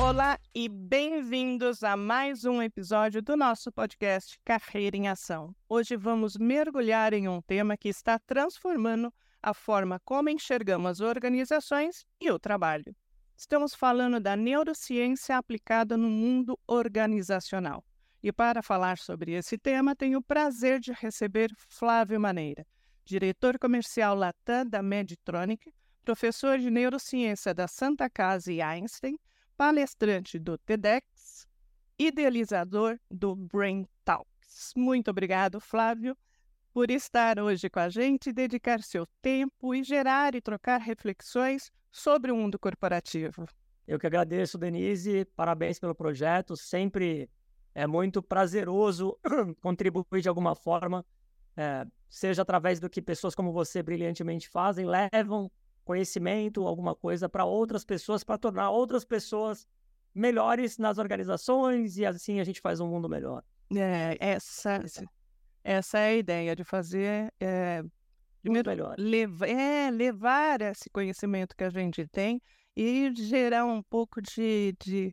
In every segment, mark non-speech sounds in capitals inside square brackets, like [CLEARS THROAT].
Olá e bem-vindos a mais um episódio do nosso podcast Carreira em Ação. Hoje vamos mergulhar em um tema que está transformando a forma como enxergamos as organizações e o trabalho. Estamos falando da neurociência aplicada no mundo organizacional. E para falar sobre esse tema, tenho o prazer de receber Flávio Maneira, diretor comercial Latam da Meditronic, professor de neurociência da Santa Casa e Einstein, palestrante do TEDx, idealizador do Brain Talks. Muito obrigado, Flávio, por estar hoje com a gente, dedicar seu tempo e gerar e trocar reflexões sobre o mundo corporativo. Eu que agradeço, Denise, parabéns pelo projeto, sempre é muito prazeroso [CLEARS THROAT] contribuir de alguma forma, é, seja através do que pessoas como você brilhantemente fazem, levam conhecimento, alguma coisa para outras pessoas, para tornar outras pessoas melhores nas organizações e assim a gente faz um mundo melhor. É, essa, essa é a ideia de fazer. É, primeiro, melhor. Levar, é, levar esse conhecimento que a gente tem e gerar um pouco de, de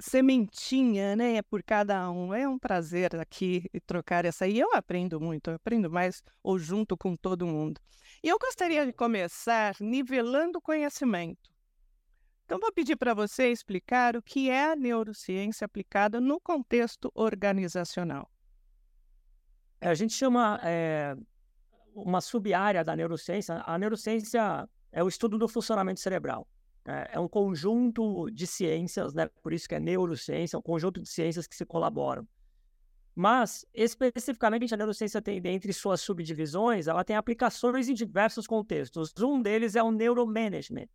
sementinha, né, por cada um. É um prazer aqui trocar essa. E eu aprendo muito, eu aprendo mais ou junto com todo mundo. E eu gostaria de começar nivelando o conhecimento. Então, vou pedir para você explicar o que é a neurociência aplicada no contexto organizacional. É, a gente chama é, uma sub-área da neurociência. A neurociência é o estudo do funcionamento cerebral. É, é um conjunto de ciências, né? por isso que é neurociência, é um conjunto de ciências que se colaboram. Mas, especificamente, a neurociência tem, dentre suas subdivisões, ela tem aplicações em diversos contextos. Um deles é o neuromanagement.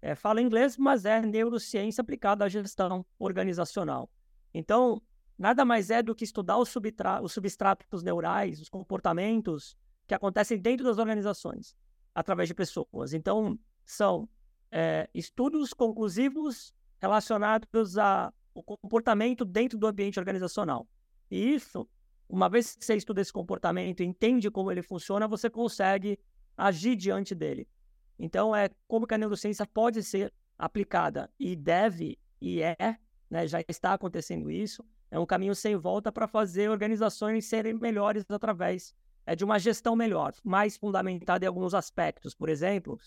É, fala inglês, mas é neurociência aplicada à gestão organizacional. Então, nada mais é do que estudar os, os substratos neurais, os comportamentos que acontecem dentro das organizações, através de pessoas. Então, são é, estudos conclusivos relacionados ao comportamento dentro do ambiente organizacional. E isso, uma vez que você estuda esse comportamento, entende como ele funciona, você consegue agir diante dele. Então, é como que a neurociência pode ser aplicada e deve e é, né, já está acontecendo isso. É um caminho sem volta para fazer organizações serem melhores através é, de uma gestão melhor, mais fundamentada em alguns aspectos. Por exemplo,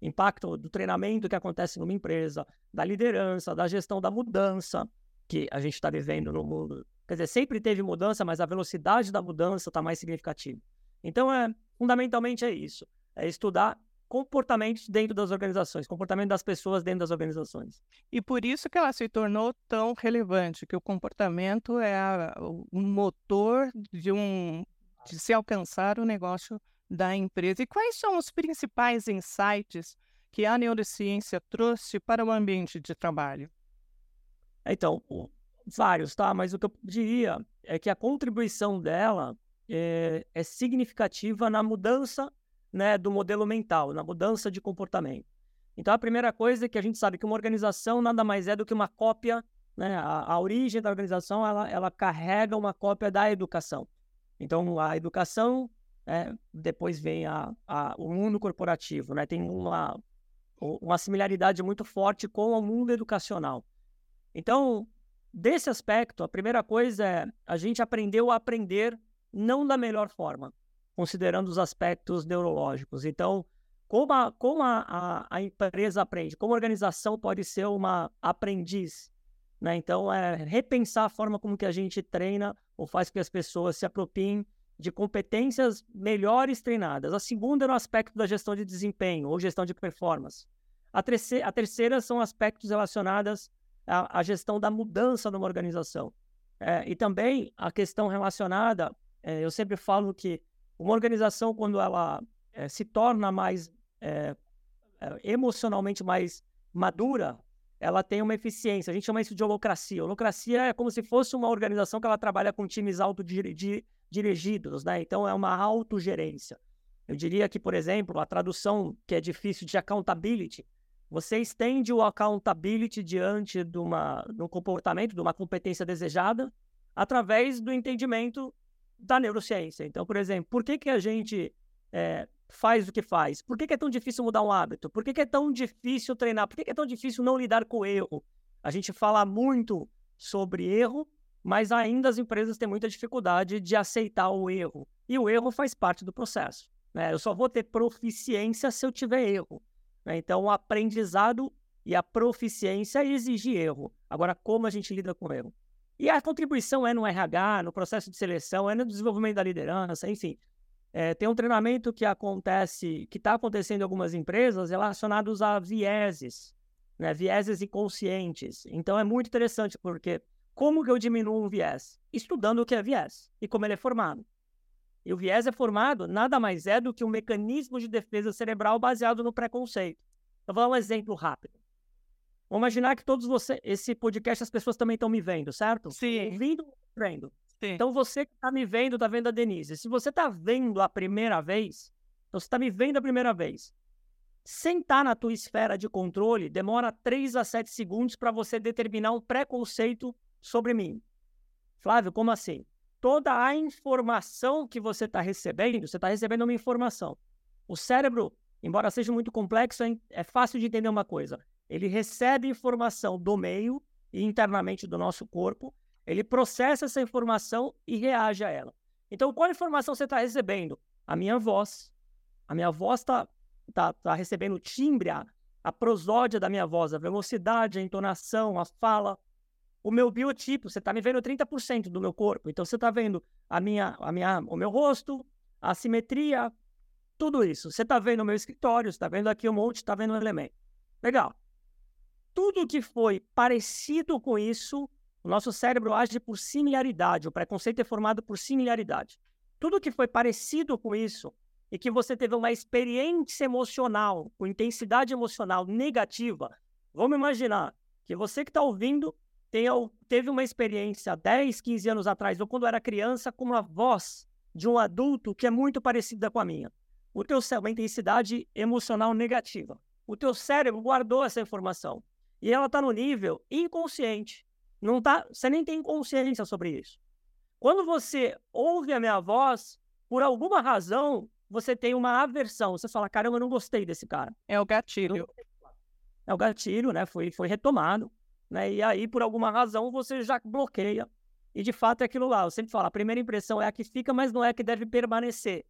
impacto do treinamento que acontece numa empresa, da liderança, da gestão da mudança que a gente está vivendo no mundo. Quer dizer, sempre teve mudança, mas a velocidade da mudança está mais significativa. Então, é, fundamentalmente é isso. É estudar comportamentos dentro das organizações, comportamento das pessoas dentro das organizações. E por isso que ela se tornou tão relevante, que o comportamento é a, o motor de um de se alcançar o negócio da empresa. E quais são os principais insights que a neurociência trouxe para o ambiente de trabalho? Então, vários, tá? Mas o que eu diria é que a contribuição dela é, é significativa na mudança né, do modelo mental, na mudança de comportamento. Então, a primeira coisa é que a gente sabe que uma organização nada mais é do que uma cópia, né? A, a origem da organização, ela, ela carrega uma cópia da educação. Então, a educação é, depois vem a, a, o mundo corporativo, né? Tem uma, uma similaridade muito forte com o mundo educacional. Então, desse aspecto, a primeira coisa é a gente aprendeu a aprender não da melhor forma, considerando os aspectos neurológicos. Então, como a, como a, a, a empresa aprende, como a organização pode ser uma aprendiz. Né? Então, é repensar a forma como que a gente treina ou faz com que as pessoas se apropriem de competências melhores treinadas. A segunda é no aspecto da gestão de desempenho ou gestão de performance. A terceira, a terceira são aspectos relacionados à, à, gestão da mudança numa organização. É, e também a questão relacionada, é, eu sempre falo que uma organização, quando ela é, se torna mais é, é, emocionalmente mais madura, ela tem uma eficiência. A gente chama isso de holocracia. Holocracia é como se fosse uma organização que ela trabalha com times autodirigidos dirigidos, né? Então é uma autogerência. Eu diria que, por exemplo, a tradução que é difícil de accountability, você estende o accountability diante de, uma, de um comportamento, de uma competência desejada, através do entendimento da neurociência. Então, por exemplo, por que, que a gente é, faz o que faz? Por que, que, é tão difícil mudar um hábito? Por que, que é tão difícil treinar? Por que, que, é tão difícil não lidar com o erro? a gente fala muito sobre erro, mas ainda as empresas têm muita dificuldade de aceitar o erro. E o erro faz parte do processo. Né? Eu só vou ter proficiência se eu tiver erro. Né? Então, o aprendizado e a proficiência exige erro. Agora, como a gente lida com erro? E a contribuição é no RH, no processo de seleção, é no desenvolvimento da liderança, enfim. É, tem um treinamento que acontece, que está acontecendo em algumas empresas relacionados a vieses, né? vieses inconscientes. Então é muito interessante, porque como que eu diminuo um viés? Estudando o que é viés e como ele é formado. E o viés é formado nada mais é do que um mecanismo de defesa cerebral baseado no preconceito. Eu vou dar um exemplo rápido. Vamos imaginar que todos vocês, esse podcast, as pessoas também estão me vendo, certo? Sim. Ouvindo, vendo. Sim. Então você que está me vendo, está vendo a Denise. Se você está vendo a primeira vez, então você está me vendo a primeira vez. Sentar na tua esfera de controle demora 3 a 7 segundos para você determinar um preconceito sobre mim. Flávio, como assim? Toda a informação que você está recebendo, você está recebendo uma informação. O cérebro, embora seja muito complexo, é, fácil de entender uma coisa. Ele recebe informação do meio e internamente do nosso corpo, ele processa essa informação e reage a ela. Então, qual informação você está recebendo? A minha voz. A minha voz está tá, tá recebendo o timbre, a, a prosódia da minha voz, a velocidade, a entonação, a fala o meu biotipo, você está me vendo 30% do meu corpo. Então você está vendo a minha, a minha, o meu rosto, a simetria, tudo isso. Você está vendo o meu escritório, está vendo aqui um monte, está vendo um elemento. Legal. Tudo que foi parecido com isso, o nosso cérebro age por similaridade. O preconceito é formado por similaridade. Tudo que foi parecido com isso e que você teve uma experiência emocional, com intensidade emocional negativa, vamos imaginar que você que está ouvindo teve uma experiência 10, 15 anos atrás, ou quando era criança, com uma voz de um adulto que é muito parecida com a minha. O teu cérebro, uma intensidade emocional negativa. O teu cérebro guardou essa informação. E ela está no nível inconsciente. Não tá, você nem tem consciência sobre isso. Quando você ouve a minha voz, por alguma razão, você tem uma aversão. Você fala, caramba, eu não gostei desse cara. É o gatilho. É o gatilho, né? Foi, foi retomado. Né? E aí, por alguma razão, você já bloqueia. E de fato é aquilo lá. Eu sempre falo, a primeira impressão é a que fica, mas não é a que deve permanecer.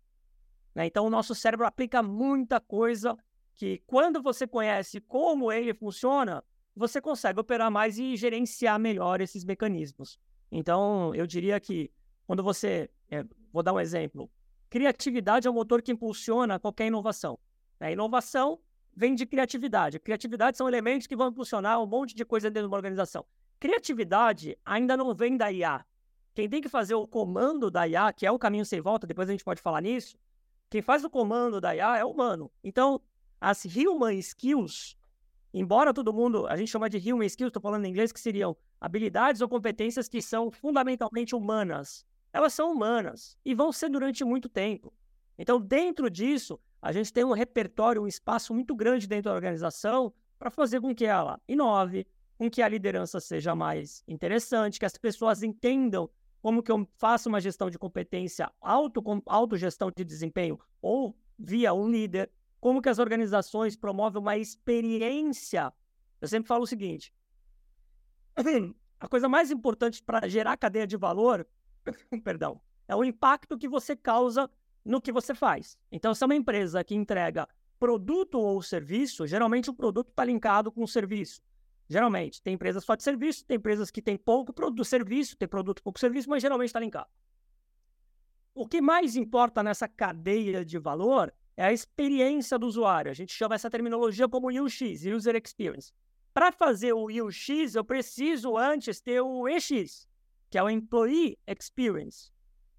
Né? Então, o nosso cérebro aplica muita coisa que, quando você conhece como ele funciona, você consegue operar mais e gerenciar melhor esses mecanismos. Então, eu diria que quando você. É, vou dar um exemplo. Criatividade é o motor que impulsiona qualquer inovação. A inovação vem de criatividade. Criatividade são elementos que vão impulsionar um monte de coisa dentro de uma organização. Criatividade ainda não vem da IA. Quem tem que fazer o comando da IA, que é o caminho sem volta, depois a gente pode falar nisso, quem faz o comando da IA é o humano. Então, as human skills, embora todo mundo, a gente chama de human skills, estou falando em inglês, que seriam habilidades ou competências que são fundamentalmente humanas. Elas são humanas e vão ser durante muito tempo. Então, dentro disso, a gente tem um repertório, um espaço muito grande dentro da organização para fazer com que ela inove, com que a liderança seja mais interessante, que as pessoas entendam como que eu faço uma gestão de competência, auto, autogestão de desempenho, ou via um líder, como que as organizações promovem uma experiência. Eu sempre falo o seguinte, [CLEARS THROAT] a coisa mais importante para gerar cadeia de valor, [CLEARS THROAT] perdão, é o impacto que você causa no que você faz. Então, se é uma empresa que entrega produto ou serviço, geralmente o produto está linkado com o serviço. Geralmente, tem empresas só de serviço, tem empresas que têm pouco produto serviço, tem produto pouco serviço, mas geralmente está linkado. O que mais importa nessa cadeia de valor é a experiência do usuário. A gente chama essa terminologia como UX, User Experience. Para fazer o UX, eu preciso antes ter o EX, que é o Employee Experience.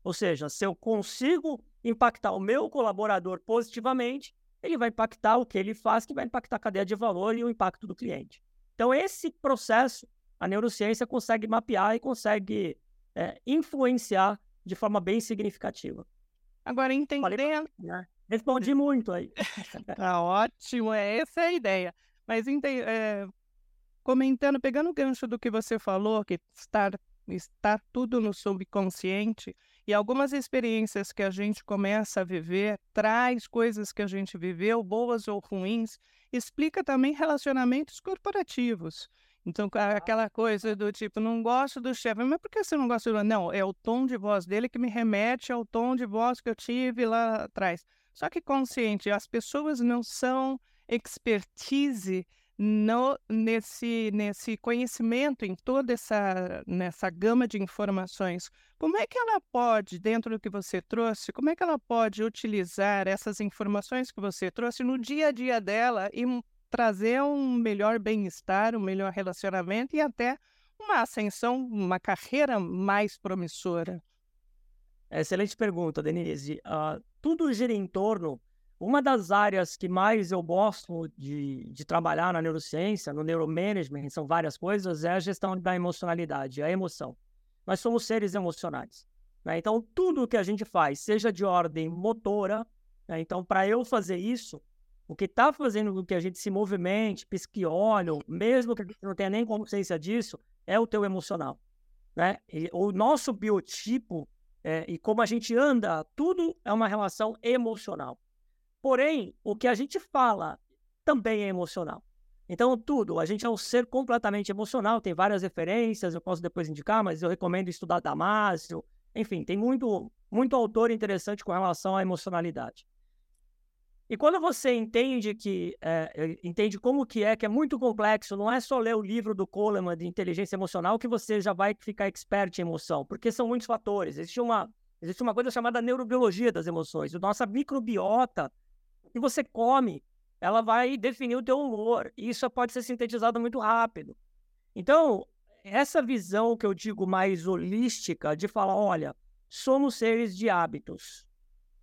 Ou seja, se eu consigo impactar o meu colaborador positivamente, ele vai impactar o que ele faz, que vai impactar a cadeia de valor e o impacto do cliente. Então, esse processo, a neurociência consegue mapear e consegue é, influenciar de forma bem significativa. Agora, entendendo. Né? Respondi muito aí. [LAUGHS] tá ótimo, é, essa é a ideia. Mas é, comentando, pegando o gancho do que você falou, que estar, está tudo no subconsciente, e algumas experiências que a gente começa a viver traz coisas que a gente viveu, boas ou ruins, explica também relacionamentos corporativos. Então, aquela coisa do tipo, não gosto do chefe, mas por que você não gosta do. Não, é o tom de voz dele que me remete ao tom de voz que eu tive lá atrás. Só que consciente, as pessoas não são expertise no, nesse, nesse conhecimento, em toda essa nessa gama de informações, como é que ela pode, dentro do que você trouxe, como é que ela pode utilizar essas informações que você trouxe no dia a dia dela e trazer um melhor bem-estar, um melhor relacionamento e até uma ascensão, uma carreira mais promissora? Excelente pergunta, Denise. Uh, tudo gira em torno uma das áreas que mais eu gosto de, de trabalhar na neurociência, no neuromanagement, são várias coisas, é a gestão da emocionalidade, a emoção. Nós somos seres emocionais. Né? Então, tudo que a gente faz, seja de ordem motora, né? então, para eu fazer isso, o que está fazendo com que a gente se movimente, pisque olho, mesmo que a gente não tenha nem consciência disso, é o teu emocional. Né? E o nosso biotipo é, e como a gente anda, tudo é uma relação emocional. Porém, o que a gente fala também é emocional. Então, tudo, a gente é um ser completamente emocional, tem várias referências, eu posso depois indicar, mas eu recomendo estudar Damásio. Enfim, tem muito, muito autor interessante com relação à emocionalidade. E quando você entende que é, entende como que é, que é muito complexo, não é só ler o livro do Coleman de inteligência emocional que você já vai ficar expert em emoção, porque são muitos fatores. Existe uma, existe uma coisa chamada neurobiologia das emoções. Nossa microbiota que você come, ela vai definir o teu humor. E isso pode ser sintetizado muito rápido. Então, essa visão que eu digo mais holística de falar, olha, somos seres de hábitos.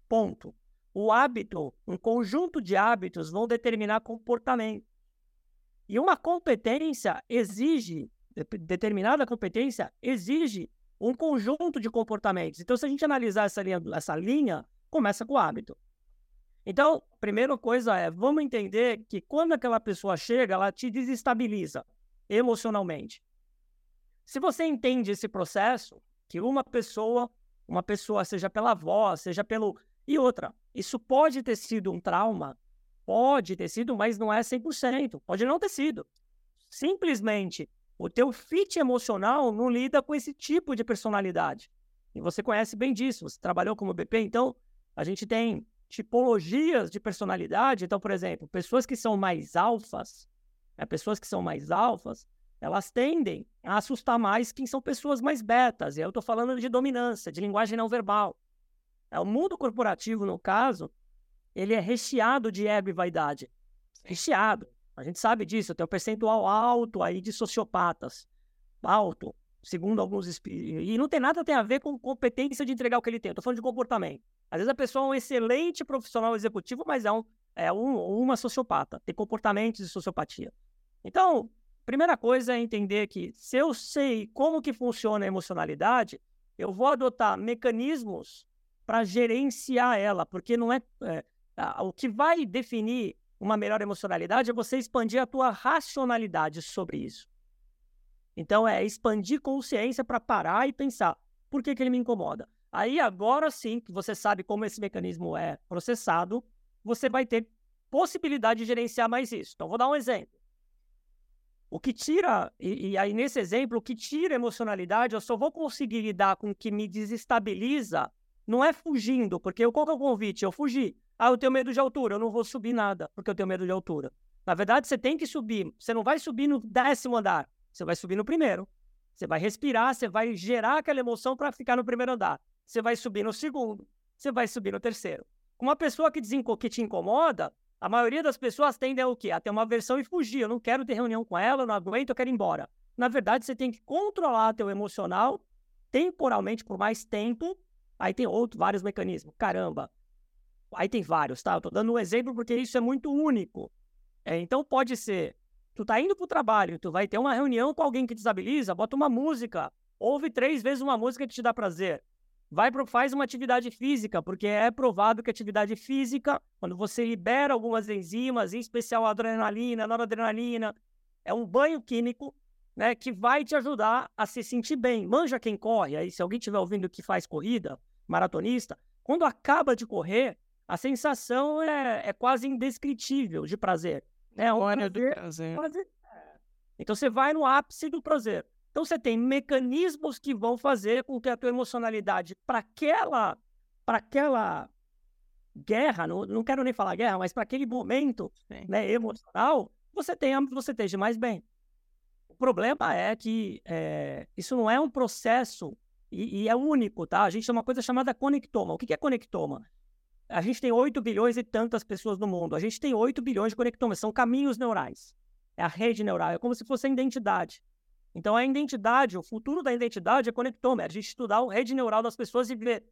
Ponto. O hábito, um conjunto de hábitos vão determinar comportamento. E uma competência exige, determinada competência exige um conjunto de comportamentos. Então, se a gente analisar essa linha, essa linha começa com o hábito. Então, primeira coisa é, vamos entender que quando aquela pessoa chega, ela te desestabiliza emocionalmente. Se você entende esse processo, que uma pessoa, uma pessoa, seja pela voz, seja pelo. E outra, isso pode ter sido um trauma, pode ter sido, mas não é 100%, pode não ter sido. Simplesmente, o teu fit emocional não lida com esse tipo de personalidade. E você conhece bem disso, você trabalhou como BP, então a gente tem tipologias de personalidade. Então, por exemplo, pessoas que são mais alfas, né, pessoas que são mais alfas, elas tendem a assustar mais quem são pessoas mais betas. E eu estou falando de dominância, de linguagem não verbal. É, o mundo corporativo, no caso, ele é recheado de ego e vaidade. Recheado. A gente sabe disso. Tem um percentual alto aí de sociopatas. Alto, segundo alguns... E não tem nada a ver com competência de entregar o que ele tem. Estou falando de comportamento. Às vezes a pessoa é um excelente profissional executivo, mas é, um, é um, uma sociopata, tem comportamentos de sociopatia. Então, primeira coisa é entender que se eu sei como que funciona a emocionalidade, eu vou adotar mecanismos para gerenciar ela, porque não é, é, o que vai definir uma melhor emocionalidade é você expandir a tua racionalidade sobre isso. Então é expandir consciência para parar e pensar, por que, que ele me incomoda? Aí agora sim, que você sabe como esse mecanismo é processado, você vai ter possibilidade de gerenciar mais isso. Então, vou dar um exemplo. O que tira, e, e aí nesse exemplo, o que tira emocionalidade, eu só vou conseguir lidar com o que me desestabiliza, não é fugindo, porque qual que é o convite? Eu fugi. Ah, eu tenho medo de altura, eu não vou subir nada, porque eu tenho medo de altura. Na verdade, você tem que subir. Você não vai subir no décimo andar, você vai subir no primeiro. Você vai respirar, você vai gerar aquela emoção para ficar no primeiro andar você vai subir no segundo, você vai subir no terceiro. Uma pessoa que, que te incomoda, a maioria das pessoas tende a o quê? A ter uma aversão e fugir. Eu não quero ter reunião com ela, eu não aguento, eu quero ir embora. Na verdade, você tem que controlar teu emocional temporalmente por mais tempo. Aí tem outros, vários mecanismos. Caramba. Aí tem vários, tá? Eu tô dando um exemplo porque isso é muito único. É, então pode ser, tu tá indo pro trabalho, tu vai ter uma reunião com alguém que desabiliza, bota uma música, ouve três vezes uma música que te dá prazer. Vai pro, faz uma atividade física, porque é provado que atividade física, quando você libera algumas enzimas, em especial a adrenalina, a noradrenalina, é um banho químico, né, que vai te ajudar a se sentir bem. Manja quem corre, aí se alguém estiver ouvindo que faz corrida, maratonista, quando acaba de correr, a sensação é, é quase indescritível de prazer. Né? Um prazer, prazer. Quase, Então você vai no ápice do prazer. Então você tem mecanismos que vão fazer com que a tua emocionalidade para aquela para aquela guerra, não, não quero nem falar guerra, mas para aquele momento né, emocional, você tenha você esteja mais bem. O problema é que é, isso não é um processo e, e, é único, tá? A gente tem uma coisa chamada conectoma. O que é conectoma? A gente tem 8 bilhões e tantas pessoas no mundo. A gente tem 8 bilhões de conectomas. São caminhos neurais. É a rede neural. É como se fosse a identidade. Então, a identidade, o futuro da identidade é conectoma. É a gente estudar a rede neural das pessoas e ver.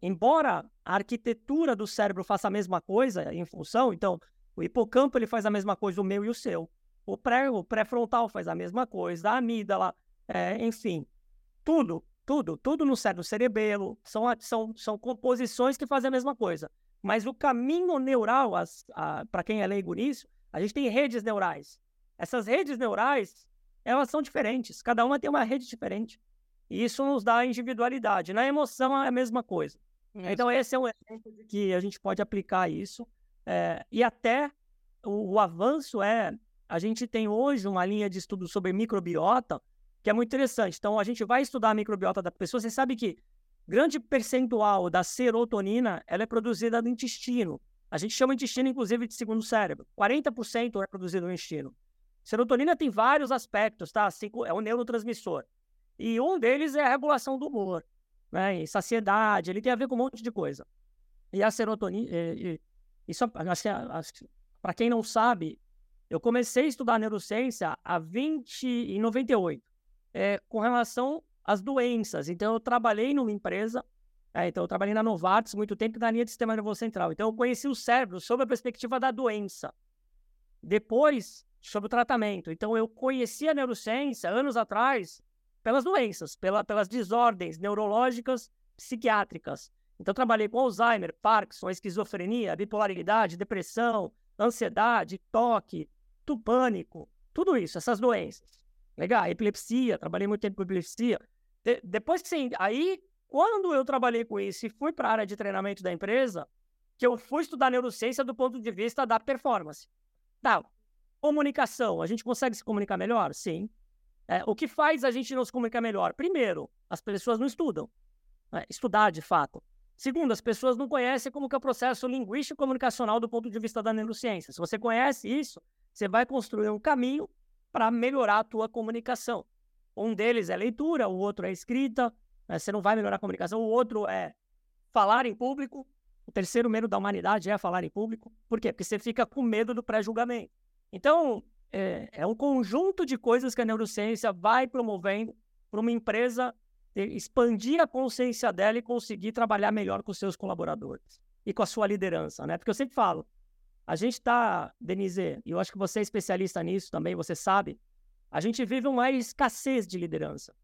embora a arquitetura do cérebro faça a mesma coisa em função, então, o hipocampo ele faz a mesma coisa, o meu e o seu. O pré, o pré-frontal faz a mesma coisa, a amígdala, é, enfim. Tudo tudo, tudo no cérebro, cerebelo, são, são, são composições que fazem a mesma coisa. Mas o caminho neural, para quem é leigo nisso, a gente tem redes neurais. Essas redes neurais, elas são diferentes, cada uma tem uma rede diferente. E isso nos dá individualidade. Na emoção é a mesma coisa. Então, esse é um exemplo de que a gente pode aplicar isso. É, e até o, o avanço é: a gente tem hoje uma linha de estudo sobre microbiota que é muito interessante. Então, a gente vai estudar a microbiota da pessoa. Você sabe que grande percentual da serotonina ela é produzida no intestino. A gente chama intestino, inclusive, de segundo cérebro. 40% é produzido no intestino. Serotonina tem vários aspectos, tá? É um neurotransmissor. E um deles é a regulação do humor, né? E saciedade, ele tem a ver com um monte de coisa. E a serotonina, e, e, isso, acho que, para quem não sabe, eu comecei a estudar neurociência a 20 em 98 é, com relação às doenças. Então, eu trabalhei numa empresa, é, então eu trabalhei na Novartis muito tempo na linha de sistema nervoso central. Então, eu conheci o cérebro sob a perspectiva da doença. Depois, sobre o tratamento. Então, eu conheci a neurociência anos atrás pelas doenças, pela, pelas desordens neurológicas psiquiátricas. Então, trabalhei com Alzheimer, Parkinson, esquizofrenia, bipolaridade, depressão, ansiedade, toque, pânico, tudo isso, essas doenças. Legal, epilepsia, trabalhei muito tempo com epilepsia. De, depois que você. Aí, quando eu trabalhei com isso e fui para a área de treinamento da empresa, que eu fui estudar neurociência do ponto de vista da performance. Tá, comunicação, a gente consegue se comunicar melhor? Sim. É, o que faz a gente não se comunicar melhor? Primeiro, as pessoas não estudam. É, estudar, de fato. Segundo, as pessoas não conhecem como que é o processo linguístico comunicacional do ponto de vista da neurociência. Se você conhece isso, você vai construir um caminho para melhorar a tua comunicação. Um deles é leitura, o outro é escrita, né? você não vai melhorar a comunicação, o outro é falar em público, o terceiro medo da humanidade é falar em público. Por quê? Porque você fica com medo do pré-julgamento. Então, é, é, um conjunto de coisas que a neurociência vai promovendo para uma empresa expandir a consciência dela e conseguir trabalhar melhor com seus colaboradores e com a sua liderança, né? Porque eu sempre falo, a gente está, Denise, e eu acho que você é especialista nisso também, você sabe, a gente vive uma escassez de liderança.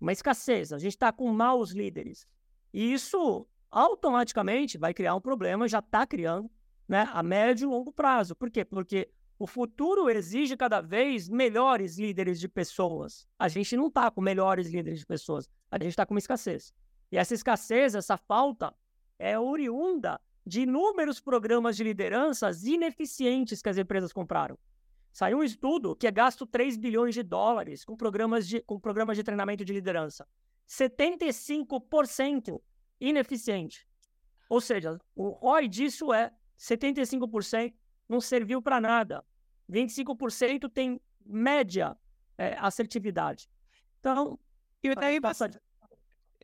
Uma escassez. A gente está com maus líderes. E isso automaticamente vai criar um problema, já está criando, né, a médio e longo prazo. Por quê? Porque o futuro exige cada vez melhores líderes de pessoas. A gente não está com melhores líderes de pessoas, a gente está com uma escassez. E essa escassez, essa falta, é oriunda de inúmeros programas de lideranças ineficientes que as empresas compraram. Saiu um estudo que é gasto 3 bilhões de dólares com programas de, com programas de treinamento de liderança. 75% ineficiente. Ou seja, o ROI disso é 75% não serviu para nada. 25% tem média é, assertividade. Então, e daí passa...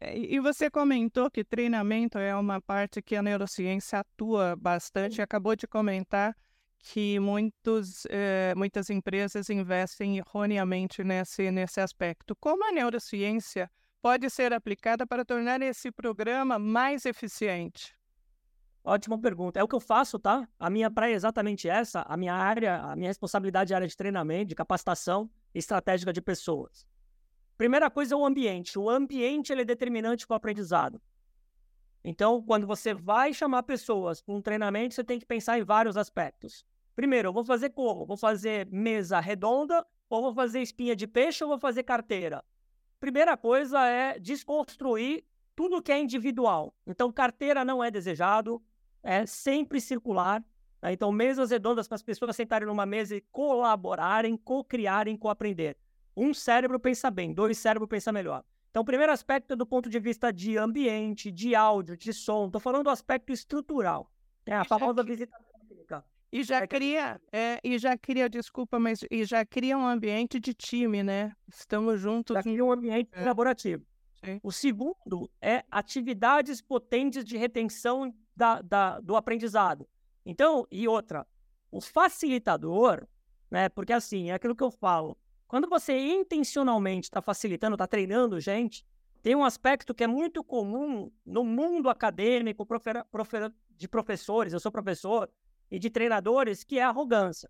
É, e você comentou que treinamento é uma parte que a neurociência atua bastante. Acabou de comentar que muitos, eh, muitas empresas investem erroneamente nesse, nesse aspecto. Como a neurociência pode ser aplicada para tornar esse programa mais eficiente? Ótima pergunta. É o que eu faço, tá? A minha praia é exatamente essa. A minha área, a minha responsabilidade é área de treinamento, de capacitação estratégica de pessoas. Primeira coisa é o ambiente. O ambiente ele é determinante para o aprendizado. Então, quando você vai chamar pessoas para um treinamento, você tem que pensar em vários aspectos. Primeiro, eu vou fazer como? Vou fazer mesa redonda, ou vou fazer espinha de peixe, ou vou fazer carteira? Primeira coisa é desconstruir tudo que é individual. Então, carteira não é desejado, é sempre circular. Né? Então, mesas redondas para as pessoas sentarem numa mesa e colaborarem, co-criarem, co-aprender. Um cérebro pensa bem, dois cérebros pensa melhor. Então, o primeiro aspecto é do ponto de vista de ambiente, de áudio, de som. Estou falando do aspecto estrutural. É a famosa visita técnica. E já é cria, é, e já cria, desculpa, mas e já cria um ambiente de time, né? Estamos juntos. Já cria um ambiente é. colaborativo. Sim. O segundo é atividades potentes de retenção da, da, do aprendizado. Então, e outra, o facilitador, né? Porque assim, é aquilo que eu falo. Quando você intencionalmente está facilitando, está treinando gente, tem um aspecto que é muito comum no mundo acadêmico de professores, eu sou professor, e de treinadores, que é a arrogância.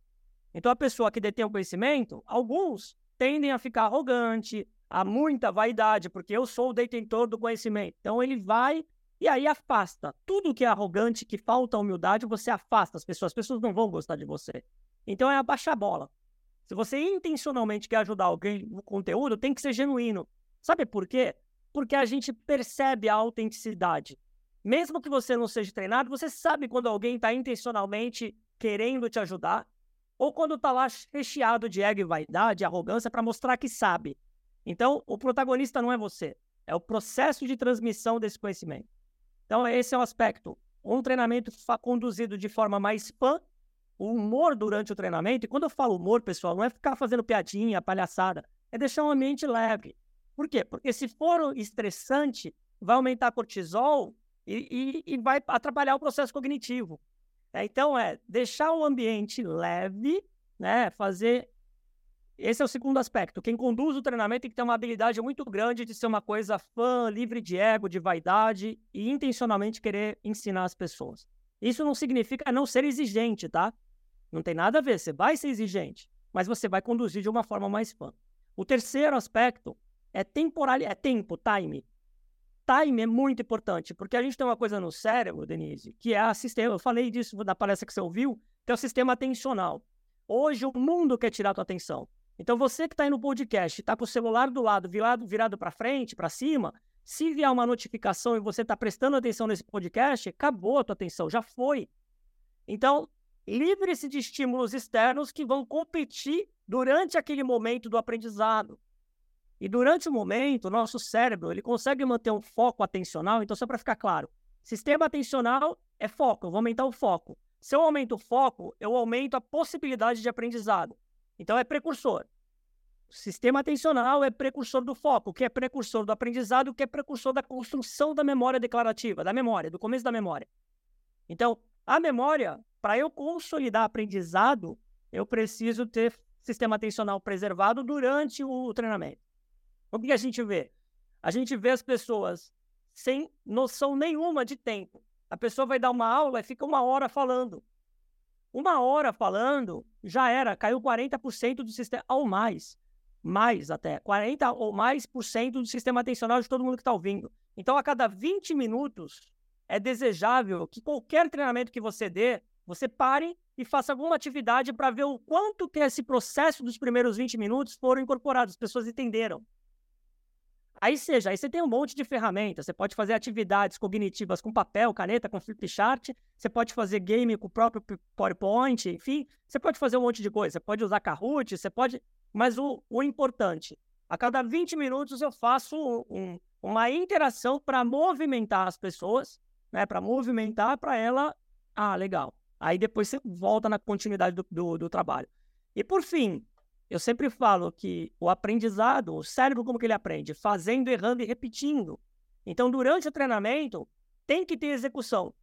Então, a pessoa que detém o conhecimento, alguns tendem a ficar arrogante, a muita vaidade, porque eu sou o detentor do conhecimento. Então, ele vai e aí afasta. Tudo que é arrogante, que falta humildade, você afasta as pessoas. As pessoas não vão gostar de você. Então, é abaixar a bola. Se você intencionalmente quer ajudar alguém no conteúdo, tem que ser genuíno. Sabe por quê? Porque a gente percebe a autenticidade. Mesmo que você não seja treinado, você sabe quando alguém está intencionalmente querendo te ajudar ou quando está lá recheado de ego e vaidade, arrogância para mostrar que sabe. Então, o protagonista não é você, é o processo de transmissão desse conhecimento. Então, esse é o aspecto. Um treinamento conduzido de forma mais fã, o humor durante o treinamento. E quando eu falo humor, pessoal, não é ficar fazendo piadinha, palhaçada, é deixar o ambiente leve. Por quê? Porque se for estressante, vai aumentar cortisol e, e, e vai atrapalhar o processo cognitivo. É, então, é deixar o ambiente leve, né? Fazer. Esse é o segundo aspecto. Quem conduz o treinamento tem que ter uma habilidade muito grande de ser uma coisa fã, livre de ego, de vaidade e intencionalmente querer ensinar as pessoas. Isso não significa não ser exigente, tá? Não tem nada a ver. Você vai ser exigente, mas você vai conduzir de uma forma mais fã. O terceiro aspecto é temporal, é tempo, time time é muito importante, porque a gente tem uma coisa no cérebro, Denise, que é a sistema. Eu falei disso na palestra que você ouviu, que é o sistema atencional. Hoje o mundo quer tirar a tua atenção. Então você que está aí no podcast, está com o celular do lado, virado, virado para frente, para cima, se vier uma notificação e você está prestando atenção nesse podcast, acabou a tua atenção, já foi. Então, livre-se de estímulos externos que vão competir durante aquele momento do aprendizado. E durante o momento, o nosso cérebro ele consegue manter um foco atencional. Então, só para ficar claro, sistema atencional é foco, eu vou aumentar o foco. Se eu aumento o foco, eu aumento a possibilidade de aprendizado. Então, é precursor. O sistema atencional é precursor do foco, que é precursor do aprendizado, que é precursor da construção da memória declarativa, da memória, do começo da memória. Então, a memória, para eu consolidar aprendizado, eu preciso ter sistema atencional preservado durante o treinamento. O que a gente vê? A gente vê as pessoas sem noção nenhuma de tempo. A pessoa vai dar uma aula e fica uma hora falando. Uma hora falando, já era, caiu 40% do sistema, ou mais, mais até, 40 ou mais por cento do sistema atencional de todo mundo que está ouvindo. Então, a cada 20 minutos, é desejável que qualquer treinamento que você dê, você pare e faça alguma atividade para ver o quanto que esse processo dos primeiros 20 minutos foram incorporados, as pessoas entenderam. Aí seja, aí você tem um monte de ferramentas. Você pode fazer atividades cognitivas com papel, caneta, com flipchart. Você pode fazer game com o próprio PowerPoint, enfim. Você pode fazer um monte de coisa. Você pode usar Kahoot, você pode. Mas o, o importante, a cada 20 minutos eu faço um, uma interação para movimentar as pessoas, né? Para movimentar para ela. Ah, legal. Aí depois você volta na continuidade do, do, do trabalho. E por fim, eu sempre falo que o aprendizado, o cérebro, como que ele aprende? Fazendo, errando e repetindo. Então, durante o treinamento, tem que ter execução.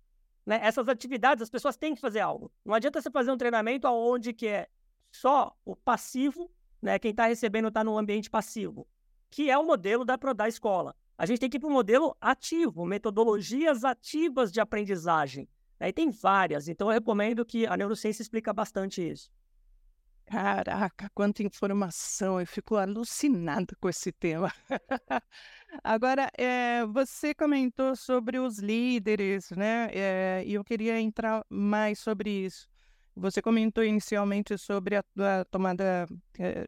Né? Essas atividades, as pessoas têm que fazer algo. Não adianta você fazer um treinamento onde que é só o passivo, né? quem está recebendo está no ambiente passivo, que é o modelo da, da escola. A gente tem que ir para um modelo ativo, metodologias ativas de aprendizagem. Aí tem várias, então eu recomendo que a neurociência explica bastante isso. Caraca, quanta informação! Eu fico alucinada com esse tema. [LAUGHS] Agora, eh, você comentou sobre os líderes, né? Eh, e eu queria entrar mais sobre isso. Você comentou inicialmente sobre a, a tomada, eh,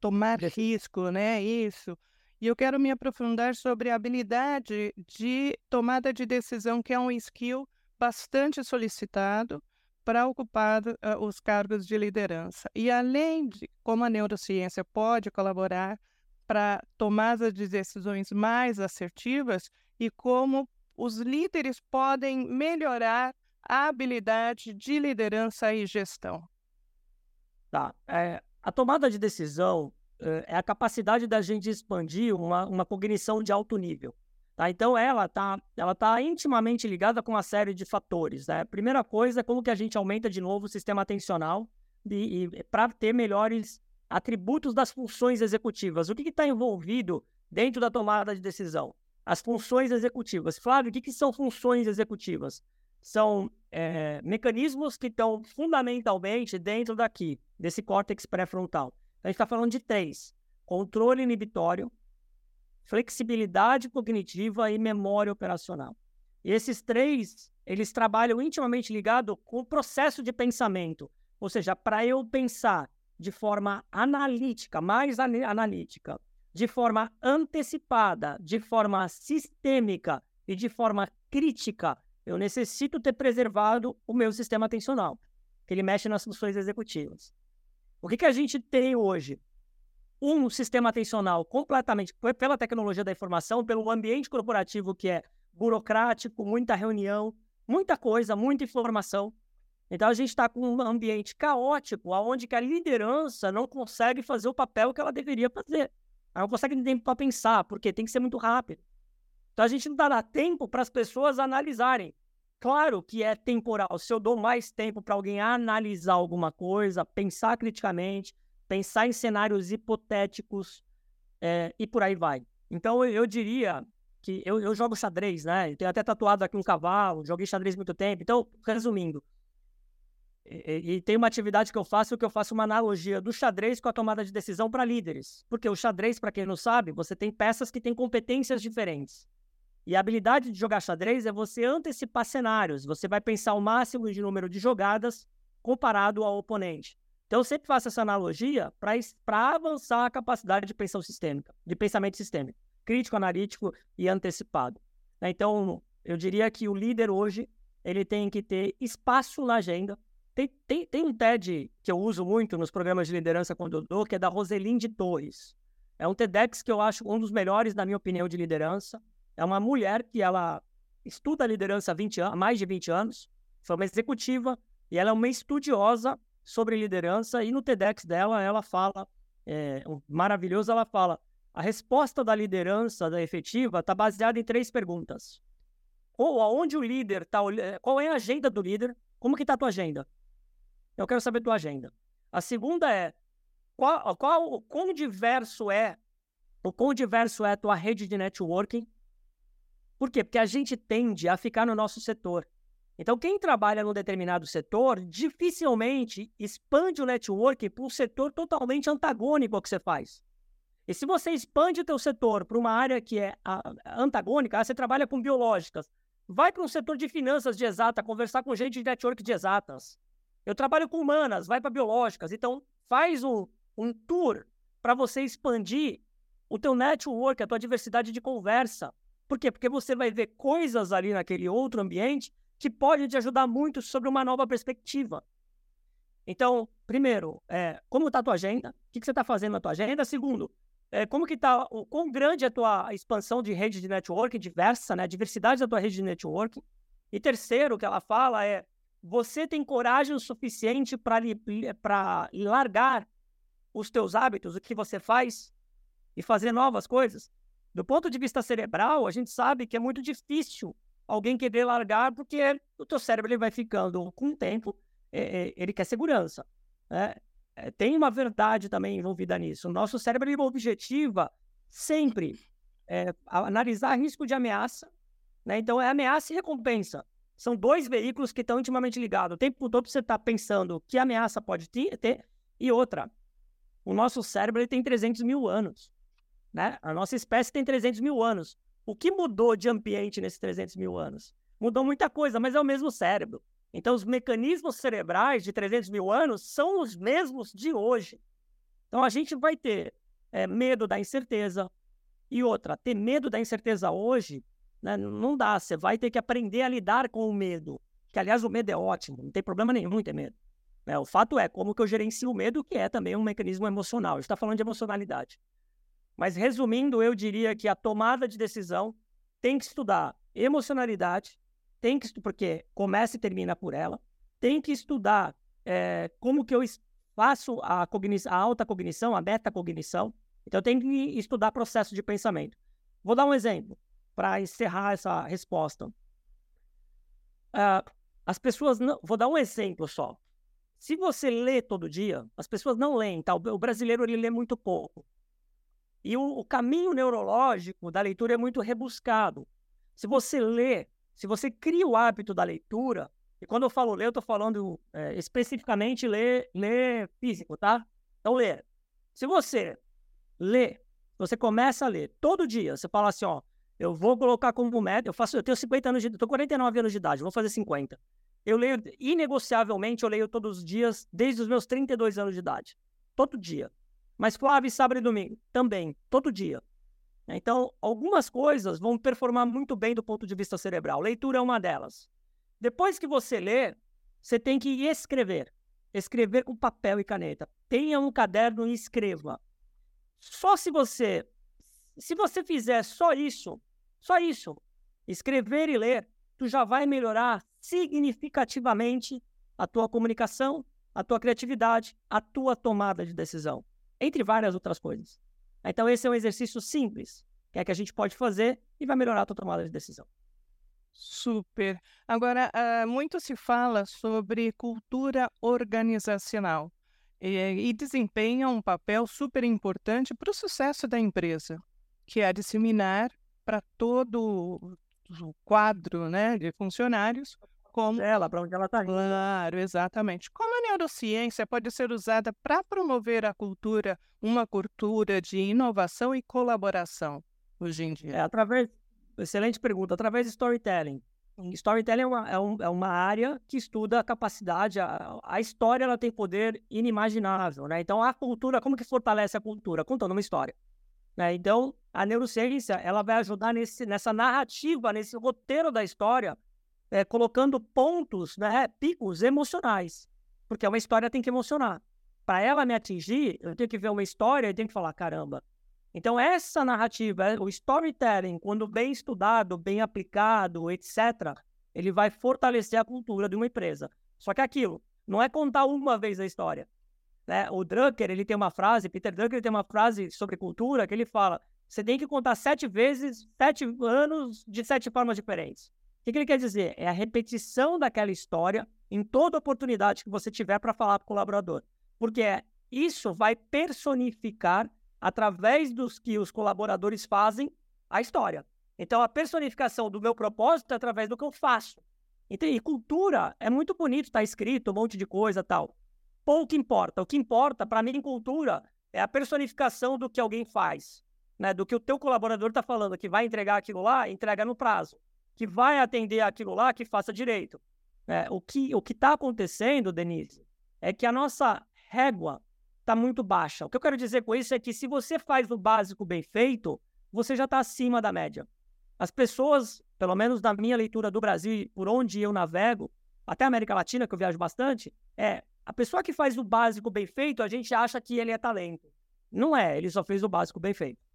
tomar risco, né? Isso. E eu quero me aprofundar sobre a habilidade de tomada de decisão, que é um skill bastante solicitado para ocupar uh, os cargos de liderança. E além de como a neurociência pode colaborar para tomadas de decisões mais assertivas e como os líderes podem melhorar a habilidade de liderança e gestão. Tá. É, a tomada de decisão é, é a capacidade da gente expandir uma, uma cognição de alto nível. Tá? Então, ela está ela tá intimamente ligada com uma série de fatores. Né? Primeira coisa é como que a gente aumenta de novo o sistema atencional para ter melhores atributos das funções executivas. O que está envolvido dentro da tomada de decisão? As funções executivas. Flávio, o que, que são funções executivas? São é, mecanismos que estão fundamentalmente dentro daqui, desse córtex pré-frontal. A gente está falando de três: controle inibitório, flexibilidade cognitiva e memória operacional. E esses três, eles trabalham intimamente ligado com o processo de pensamento. Ou seja, para eu pensar de forma analítica, mais an analítica, de forma antecipada, de forma sistêmica e de forma crítica, eu necessito ter preservado o meu sistema atencional, que ele mexe nas funções executivas. O que, que a gente tem hoje? Um sistema atencional completamente pela tecnologia da informação, pelo ambiente corporativo que é burocrático, muita reunião, muita coisa, muita informação. Então a gente está com um ambiente caótico, onde que a liderança não consegue fazer o papel que ela deveria fazer. Ela não consegue ter tempo para pensar, porque tem que ser muito rápido. Então a gente não dá tempo para as pessoas analisarem. Claro que é temporal. Se eu dou mais tempo para alguém analisar alguma coisa, pensar criticamente, pensar em cenários hipotéticos é, e por aí vai. Então eu, diria que eu, eu, jogo xadrez, né? Eu tenho até tatuado aqui um cavalo, joguei xadrez muito tempo. Então, resumindo, e, e, tem uma atividade que eu faço que eu faço uma analogia do xadrez com a tomada de decisão para líderes. Porque o xadrez, para quem não sabe, você tem peças que têm competências diferentes. E a habilidade de jogar xadrez é você antecipar cenários. Você vai pensar o máximo de número de jogadas comparado ao oponente. Então, eu sempre faço essa analogia para avançar a capacidade de pensão sistêmica, de pensamento sistêmico, crítico, analítico e antecipado. Né? Então, eu diria que o líder hoje ele tem que ter espaço na agenda. Tem, tem, tem um TED que eu uso muito nos programas de liderança quando eu dou, que é da Roseline Torres. É um TEDx que eu acho um dos melhores, na minha opinião, de liderança. É uma mulher que ela estuda liderança há, 20 há mais de 20 anos, foi uma executiva, e ela é uma estudiosa sobre liderança e no TEDx dela ela fala, é, maravilhoso, ela fala, a resposta da liderança da efetiva está baseada em três perguntas. Ou aonde o líder está, qual é a agenda do líder? Como que está a tua agenda? Eu quero saber a tua agenda. A segunda é qual, qual, o quão diverso é, o quão diverso é a tua rede de networking? Por quê? Porque a gente tende a ficar no nosso setor. Então, quem trabalha num determinado setor dificilmente expande o network para um setor totalmente antagônico ao que você faz. E se você expande o teu setor para uma área que é antagônica, ah, você trabalha com biológicas, vai para um setor de finanças de exata, conversar com gente de network de exatas. Eu trabalho com humanas, vai para biológicas. Então, faz um, um tour para você expandir o teu network, a tua diversidade de conversa. Por quê? Porque você vai ver coisas ali naquele outro ambiente que pode te ajudar muito sobre uma nova perspectiva. Então, primeiro, é, como está a tua agenda? O que, que você está fazendo na tua agenda? Segundo, é, como que está, quão grande é a tua expansão de rede de networking diversa, né? A diversidade da tua rede de networking. E terceiro, o que ela fala é, você tem coragem o suficiente para largar os teus hábitos, o que você faz, e fazer novas coisas? Do ponto de vista cerebral, a gente sabe que é muito difícil alguém querer largar, porque o teu cérebro ele vai ficando com o tempo, é, é, ele quer segurança. Né? É, tem uma verdade também envolvida nisso. O nosso cérebro ele objetiva sempre é, analisar risco de ameaça. Né? Então, é ameaça e recompensa. São dois veículos que estão intimamente ligados. O tempo todo você está pensando que ameaça pode ter. E outra, o nosso cérebro ele tem 300 mil anos. Né? A nossa espécie tem 300 mil anos. O que mudou de ambiente nesses 300 mil anos? Mudou muita coisa, mas é o mesmo cérebro. Então, os mecanismos cerebrais de 300 mil anos são os mesmos de hoje. Então, a gente vai ter é, medo da incerteza. E outra, ter medo da incerteza hoje né, não dá. Você vai ter que aprender a lidar com o medo. que aliás o medo é ótimo, não tem problema nenhum ter medo. Né? O fato é como que eu gerencio o medo, que é também um mecanismo emocional. A gente está falando de emocionalidade. Mas resumindo, eu diria que a tomada de decisão tem que estudar emocionalidade, tem que porque começa e termina por ela, tem que estudar é, como que eu faço a, a alta cognição, a metacognição. Então, tenho que estudar processo de pensamento. Vou dar um exemplo para encerrar essa resposta. Uh, as pessoas não. Vou dar um exemplo só. Se você lê todo dia, as pessoas não leem, tá? O brasileiro ele lê muito pouco. E o, o caminho neurológico da leitura é muito rebuscado. Se você lê, se você cria o hábito da leitura, e quando eu falo ler, eu estou falando é, especificamente ler, ler físico, tá? Então, ler. Se você lê, você começa a ler todo dia, você fala assim, ó, eu vou colocar como meta, eu faço, eu tenho 50 anos de, tô 49 anos de idade, vou fazer 50. Eu leio, inegociavelmente, eu leio todos os dias, desde os meus 32 anos de idade. Todo dia. Mas Flávio, sábado e domingo, também, todo dia. Então, algumas coisas vão performar muito bem do ponto de vista cerebral. Leitura é uma delas. Depois que você lê, você tem que escrever. Escrever com papel e caneta. Tenha um caderno e escreva. Só se você, se você fizer só isso, só isso, escrever e ler, tu já vai melhorar significativamente a tua comunicação, a tua criatividade, a tua tomada de decisão, entre várias outras coisas. Então, esse é um exercício simples, que é que a gente pode fazer e vai melhorar a tua tomada de decisão. Super. Agora, uh, muito se fala sobre cultura organizacional e, desempenha um papel super importante para o sucesso da empresa, que é disseminar para todo o quadro né, de funcionários como ela, para onde ela está indo. Claro, exatamente. Como neurociência pode ser usada para promover a cultura, uma cultura de inovação e colaboração hoje em dia? É, através, excelente pergunta, através de storytelling. Storytelling é uma, é, um, é uma área que estuda a capacidade, a, a história ela tem poder inimaginável, né? Então a cultura, como que fortalece a cultura? Contando uma história. Né? Então a neurociência ela vai ajudar nesse, nessa narrativa, nesse roteiro da história, é, colocando pontos, né, picos emocionais, porque uma história tem que emocionar. Para ela me atingir, eu tenho que ver uma história e tenho que falar, caramba. Então, essa narrativa, é, o storytelling, quando bem estudado, bem aplicado, etc., ele vai fortalecer a cultura de uma empresa. Só que aquilo não é contar uma vez a história. Né? O Drucker, ele tem uma frase, Peter Drucker tem uma frase sobre cultura que ele fala: você tem que contar sete vezes, sete anos de sete formas diferentes que, que ele quer dizer? É a repetição daquela história em toda oportunidade que você tiver para falar para o colaborador. Porque isso vai personificar, através dos que os colaboradores fazem, a história. Então, a personificação do meu propósito é através do que eu faço. Então, e cultura é muito bonito, está escrito um monte de coisa tal. Pouco importa. O que importa, para mim, em cultura, é a personificação do que alguém faz. Né? Do que o teu colaborador está falando, que vai entregar aquilo lá, entrega no prazo que vai atender aquilo lá, que faça direito. É, o que o está acontecendo, Denise, é que a nossa régua está muito baixa. O que eu quero dizer com isso é que se você faz o básico bem feito, você já está acima da média. As pessoas, pelo menos na minha leitura do Brasil, por onde eu navego, até a América Latina, que eu viajo bastante, é a pessoa que faz o básico bem feito, a gente acha que ele é talento. Não é, ele só fez o básico bem feito.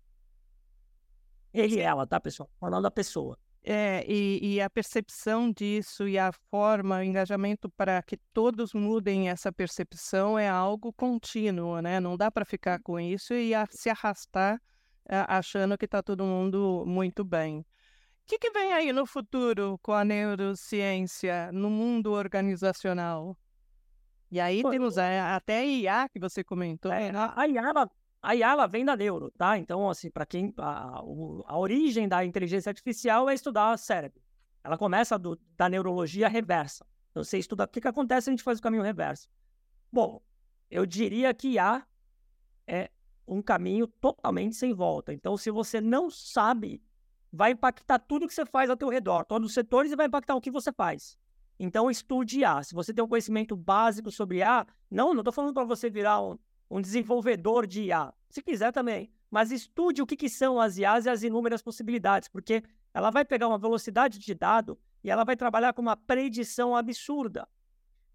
Ele e ela, tá, pessoal? Falando da pessoa. É, e, e, a percepção disso e a forma, o engajamento para que todos mudem essa percepção é algo contínuo, né? Não dá para ficar com isso e a, se arrastar a, achando que está todo mundo muito bem. O que, que vem aí no futuro com a neurociência no mundo organizacional? E aí temos a, até a IA que você comentou. É, a, a IA a IA vem da neuro, tá? Então, assim, para quem a, a, origem da inteligência artificial é estudar cérebro. Ela começa do, da neurologia reversa. Então, você estuda o que, que acontece, a gente faz o caminho reverso. Bom, eu diria que IA é um caminho totalmente sem volta. Então, se você não sabe, vai impactar tudo que você faz ao teu redor, todos os setores e vai impactar o que você faz. Então, estude IA. Se você tem um conhecimento básico sobre IA, não, não estou falando para você virar um, um desenvolvedor de IA. Se quiser também. Mas estude o que, que são as IAs e as inúmeras possibilidades, porque ela vai pegar uma velocidade de dado e ela vai trabalhar com uma predição absurda.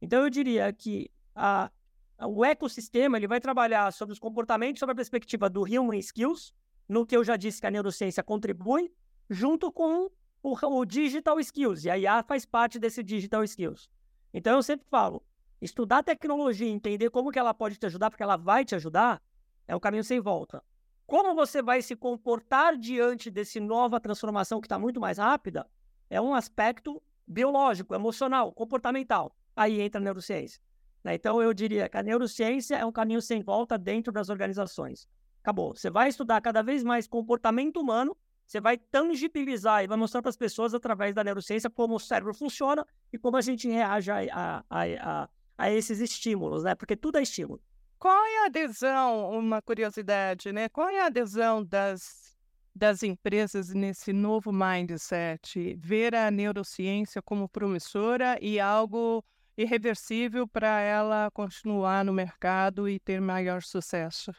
Então, eu diria que a, a, o ecossistema ele vai trabalhar sobre os comportamentos, sobre a perspectiva do Human Skills, no que eu já disse que a neurociência contribui, junto com o, o Digital Skills. E a IA faz parte desse Digital Skills. Então, eu sempre falo, estudar tecnologia, entender como que ela pode te ajudar, porque ela vai te ajudar, é o caminho sem volta. Como você vai se comportar diante desse nova transformação que está muito mais rápida, é um aspecto biológico, emocional, comportamental. Aí entra a neurociência. Né? Então, eu diria que a neurociência é um caminho sem volta dentro das organizações. Acabou. Você vai estudar cada vez mais comportamento humano, você vai tangibilizar e vai mostrar para as pessoas através da neurociência como o cérebro funciona e como a gente reage a, a, a, a esses estímulos, né? Porque tudo é estímulo. Qual é a adesão, uma curiosidade, né? Qual é a adesão das, das empresas nesse novo mindset? Ver a neurociência como promissora e algo irreversível para ela continuar no mercado e ter maior sucesso?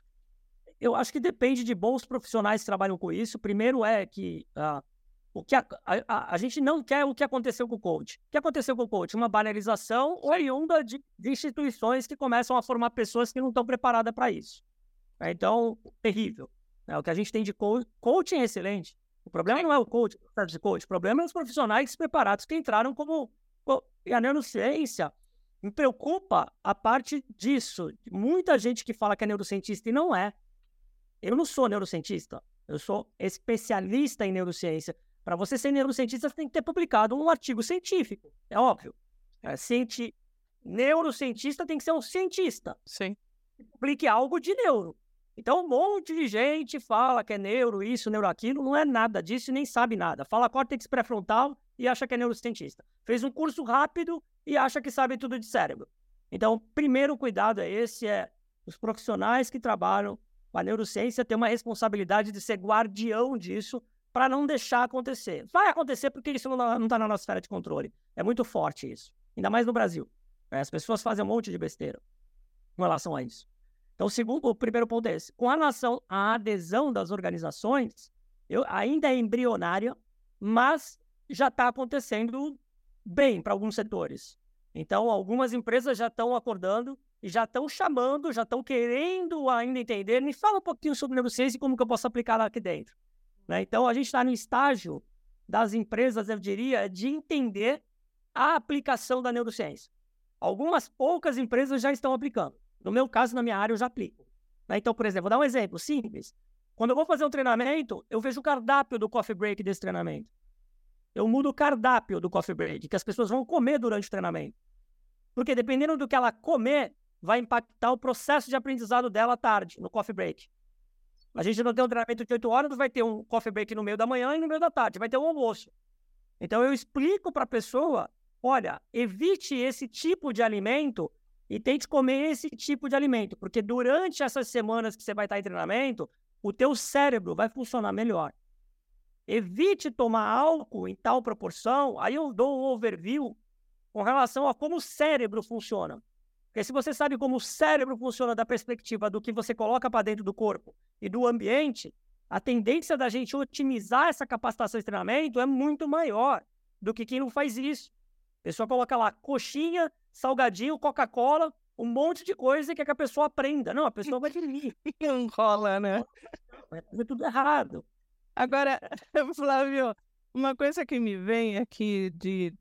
Eu acho que depende de bons profissionais que trabalham com isso. Primeiro é que uh, o que a, a, a, gente não quer o que aconteceu com o coach. O que aconteceu com o coach? Uma banalização oriunda de, de instituições que começam a formar pessoas que não estão preparadas para isso. É, então, terrível. É, o que a gente tem de coach, coaching é excelente. O problema não é o coach, o de coach. O problema é os profissionais preparados que entraram como. E a neurociência me preocupa a parte disso. Muita gente que fala que é neurocientista e não é. Eu não sou neurocientista. Eu sou especialista em neurociência. Para você ser neurocientista, você tem que ter publicado um artigo científico. É óbvio. É, cienti... Neurocientista tem que ser um cientista. Sim. Publique algo de neuro. Então, um monte de gente fala que é neuro isso, neuro aquilo. Não é nada disso e nem sabe nada. Fala córtex pré-frontal e acha que é neurocientista. Fez um curso rápido e acha que sabe tudo de cérebro. Então, primeiro cuidado é esse, é os profissionais que trabalham com a neurociência têm uma responsabilidade de ser guardião disso para não deixar acontecer. Vai acontecer porque isso não está na nossa esfera de controle. É muito forte isso. Ainda mais no Brasil. Né? As pessoas fazem um monte de besteira com relação a isso. Então, o, segundo, o primeiro ponto é esse. Com relação à adesão das organizações, eu, ainda é embrionária, mas já está acontecendo bem para alguns setores. Então, algumas empresas já estão acordando e já estão chamando, já estão querendo ainda entender. Me fala um pouquinho sobre neurociência e como que eu posso aplicar lá aqui dentro. Né? Então, a gente está no estágio das empresas, eu diria, de entender a aplicação da neurociência. Algumas poucas empresas já estão aplicando. No meu caso, na minha área, eu já aplico. Né? Então, por exemplo, vou dar um exemplo simples. Quando eu vou fazer um treinamento, eu vejo o cardápio do coffee break desse treinamento. Eu mudo o cardápio do coffee break, que as pessoas vão comer durante o treinamento. Porque dependendo do que ela comer, vai impactar o processo de aprendizado dela à tarde, no coffee break. A gente não tem um treinamento de 8 horas, vai ter um coffee break no meio da manhã e no meio da tarde, vai ter um almoço. Então eu explico para a pessoa, olha, evite esse tipo de alimento e tente comer esse tipo de alimento, porque durante essas semanas que você vai estar em treinamento, o teu cérebro vai funcionar melhor. Evite tomar álcool em tal proporção, aí eu dou um overview com relação a como o cérebro funciona. Porque se você sabe como o cérebro funciona da perspectiva do que você coloca para dentro do corpo e do ambiente, a tendência da gente otimizar essa capacitação de treinamento é muito maior do que quem não faz isso. A pessoa coloca lá coxinha, salgadinho, Coca-Cola, um monte de coisa que, é que a pessoa aprenda. Não, a pessoa vai dormir. [LAUGHS] Enrola, né? Vai fazer tudo errado. Agora, [LAUGHS] Flávio, uma coisa que me vem aqui de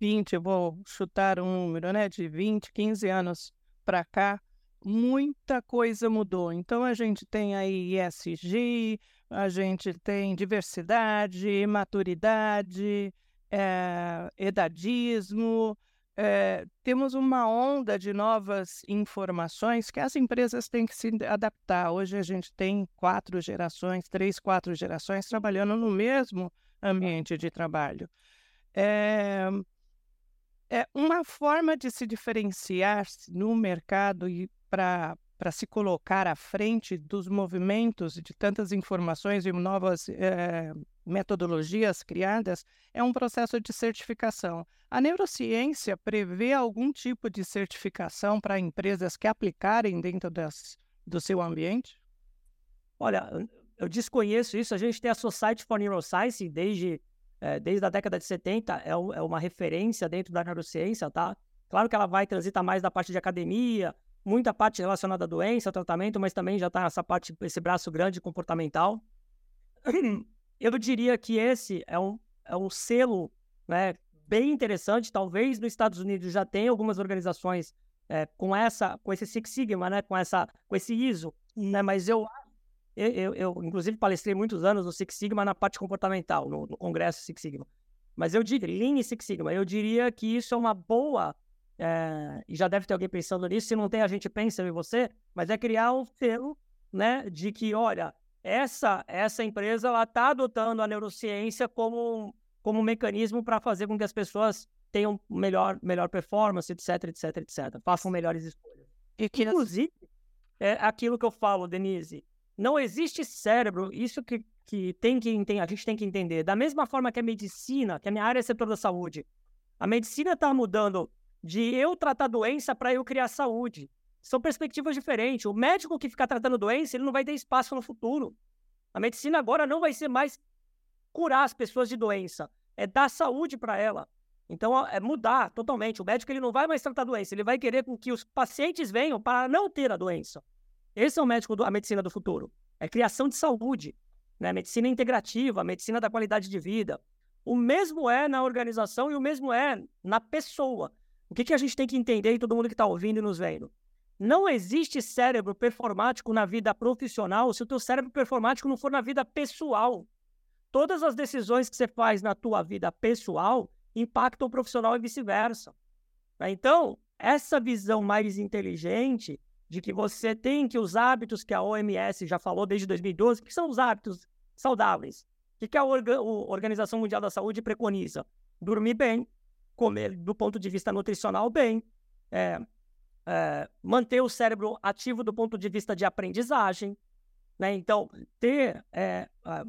20, eu vou chutar um número, né, de 20, 15 anos para cá, muita coisa mudou. Então a gente tem aí ESG, a gente tem diversidade, maturidade, é, edadismo, é, temos uma onda de novas informações que as empresas têm que se adaptar. Hoje a gente tem quatro gerações, três, quatro gerações trabalhando no mesmo ambiente de trabalho. É, é uma forma de se diferenciar no mercado e para para se colocar à frente dos movimentos de tantas informações e novas é, metodologias criadas é um processo de certificação. A neurociência prevê algum tipo de certificação para empresas que aplicarem dentro das, do seu ambiente? Olha, eu desconheço isso. A gente tem a Society for Neuroscience desde é, desde a década de 70, é, é, uma referência dentro da neurociência, tá? Claro que ela vai transitar mais da parte de academia, muita parte relacionada à doença, ao tratamento, mas também já está essa parte, esse braço grande comportamental. [CLEARS THROAT] Eu diria que esse é um, é um selo né, bem interessante. Talvez nos Estados Unidos já tenha algumas organizações é, com essa, com esse Six Sigma, né, com essa, com esse ISO, né, mas eu eu, eu, eu, inclusive, palestrei muitos anos no Six Sigma na parte comportamental, no, no Congresso Six Sigma. Mas eu diria, Lean Six Sigma, eu diria que isso é uma boa, é, e já deve ter alguém pensando nisso, se não tem, a gente pensa em você, mas é criar um selo, né, de que, olha, essa, essa empresa, ela está adotando a neurociência como, como um mecanismo para fazer com que as pessoas tenham melhor, melhor performance, etc, etc, etc. Façam melhores escolhas. E que, inclusive, é aquilo que eu falo, Denise, não existe cérebro, isso que, que, tem que a gente tem que entender. Da mesma forma que a medicina, que a minha área é setor da saúde, a medicina está mudando de eu tratar doença para eu criar saúde. São perspectivas diferentes. O médico que ficar tratando doença, ele não vai ter espaço no futuro. A medicina agora não vai ser mais curar as pessoas de doença, é dar saúde para ela. Então é mudar totalmente. O médico ele não vai mais tratar doença, ele vai querer que os pacientes venham para não ter a doença. Esse é o médico do, a medicina do futuro. É criação de saúde, né? medicina integrativa, medicina da qualidade de vida. O mesmo é na organização e o mesmo é na pessoa. O que, que a gente tem que entender e todo mundo que está ouvindo e nos vendo? Não existe cérebro performático na vida profissional se o teu cérebro performático não for na vida pessoal. Todas as decisões que você faz na tua vida pessoal impactam o profissional e vice-versa. Então, essa visão mais inteligente de que você tem que os hábitos que a OMS já falou desde 2012, que são os hábitos saudáveis, o que a Organização Mundial da Saúde preconiza? Dormir bem, comer do ponto de vista nutricional bem, é, é, manter o cérebro ativo do ponto de vista de aprendizagem, né? Então, ter é,